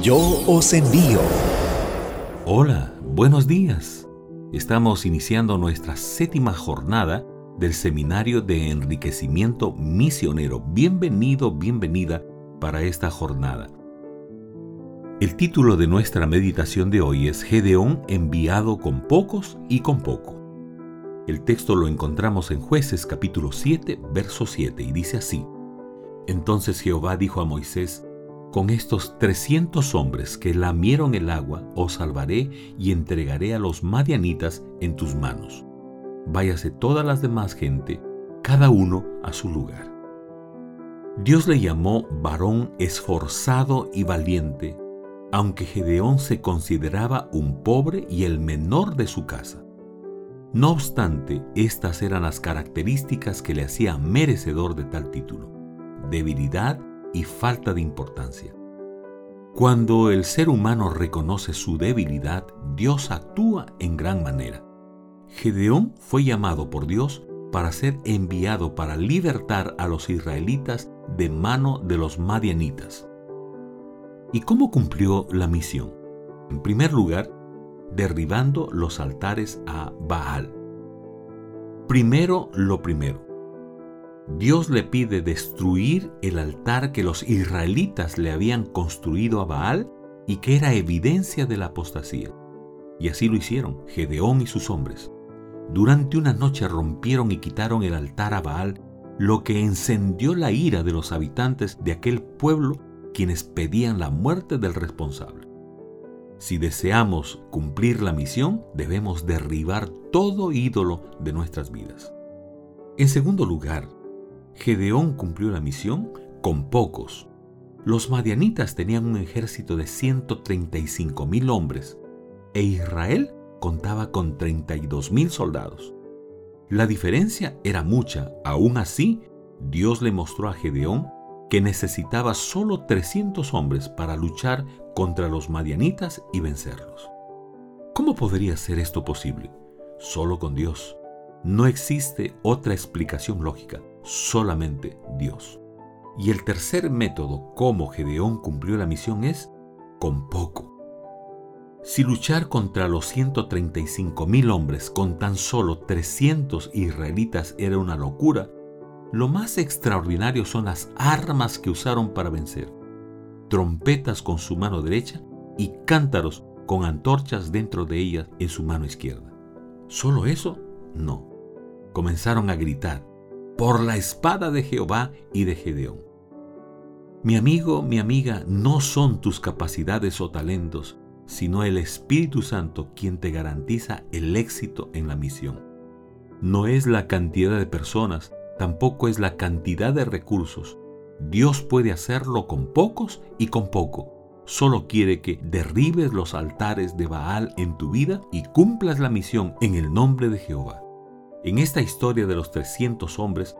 Yo os envío. Hola, buenos días. Estamos iniciando nuestra séptima jornada del Seminario de Enriquecimiento Misionero. Bienvenido, bienvenida para esta jornada. El título de nuestra meditación de hoy es Gedeón enviado con pocos y con poco. El texto lo encontramos en jueces capítulo 7, verso 7 y dice así. Entonces Jehová dijo a Moisés, con estos trescientos hombres que lamieron el agua, os salvaré y entregaré a los madianitas en tus manos. Váyase todas las demás gente, cada uno a su lugar. Dios le llamó varón esforzado y valiente, aunque Gedeón se consideraba un pobre y el menor de su casa. No obstante, estas eran las características que le hacían merecedor de tal título. Debilidad y falta de importancia. Cuando el ser humano reconoce su debilidad, Dios actúa en gran manera. Gedeón fue llamado por Dios para ser enviado para libertar a los israelitas de mano de los madianitas. ¿Y cómo cumplió la misión? En primer lugar, derribando los altares a Baal. Primero lo primero. Dios le pide destruir el altar que los israelitas le habían construido a Baal y que era evidencia de la apostasía. Y así lo hicieron Gedeón y sus hombres. Durante una noche rompieron y quitaron el altar a Baal, lo que encendió la ira de los habitantes de aquel pueblo quienes pedían la muerte del responsable. Si deseamos cumplir la misión, debemos derribar todo ídolo de nuestras vidas. En segundo lugar, Gedeón cumplió la misión con pocos. Los madianitas tenían un ejército de 135 mil hombres e Israel contaba con 32 mil soldados. La diferencia era mucha, aún así, Dios le mostró a Gedeón que necesitaba solo 300 hombres para luchar contra los madianitas y vencerlos. ¿Cómo podría ser esto posible? Solo con Dios. No existe otra explicación lógica solamente Dios. Y el tercer método como Gedeón cumplió la misión es con poco. Si luchar contra los 135 mil hombres con tan solo 300 israelitas era una locura, lo más extraordinario son las armas que usaron para vencer. Trompetas con su mano derecha y cántaros con antorchas dentro de ellas en su mano izquierda. ¿Solo eso? No. Comenzaron a gritar, por la espada de Jehová y de Gedeón. Mi amigo, mi amiga, no son tus capacidades o talentos, sino el Espíritu Santo quien te garantiza el éxito en la misión. No es la cantidad de personas, tampoco es la cantidad de recursos. Dios puede hacerlo con pocos y con poco. Solo quiere que derribes los altares de Baal en tu vida y cumplas la misión en el nombre de Jehová en esta historia de los 300 hombres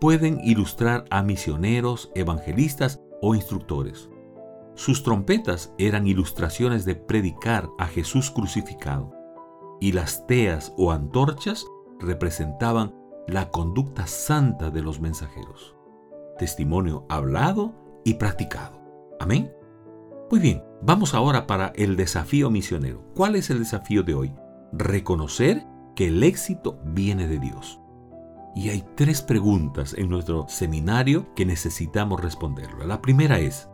pueden ilustrar a misioneros, evangelistas o instructores. Sus trompetas eran ilustraciones de predicar a Jesús crucificado y las teas o antorchas representaban la conducta santa de los mensajeros. Testimonio hablado y practicado. Amén. Muy bien, vamos ahora para el desafío misionero. ¿Cuál es el desafío de hoy? Reconocer que el éxito viene de Dios. Y hay tres preguntas en nuestro seminario que necesitamos responderlo. La primera es,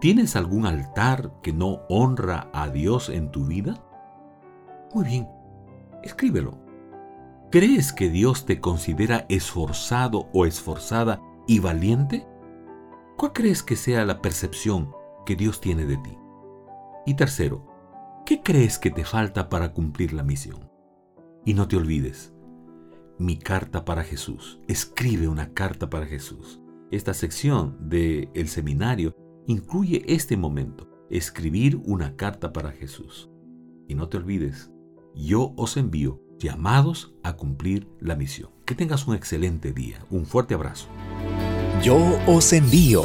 ¿tienes algún altar que no honra a Dios en tu vida? Muy bien, escríbelo. ¿Crees que Dios te considera esforzado o esforzada y valiente? ¿Cuál crees que sea la percepción que Dios tiene de ti? Y tercero, ¿qué crees que te falta para cumplir la misión? Y no te olvides, mi carta para Jesús. Escribe una carta para Jesús. Esta sección del el seminario incluye este momento, escribir una carta para Jesús. Y no te olvides, yo os envío llamados a cumplir la misión. Que tengas un excelente día. Un fuerte abrazo. Yo os envío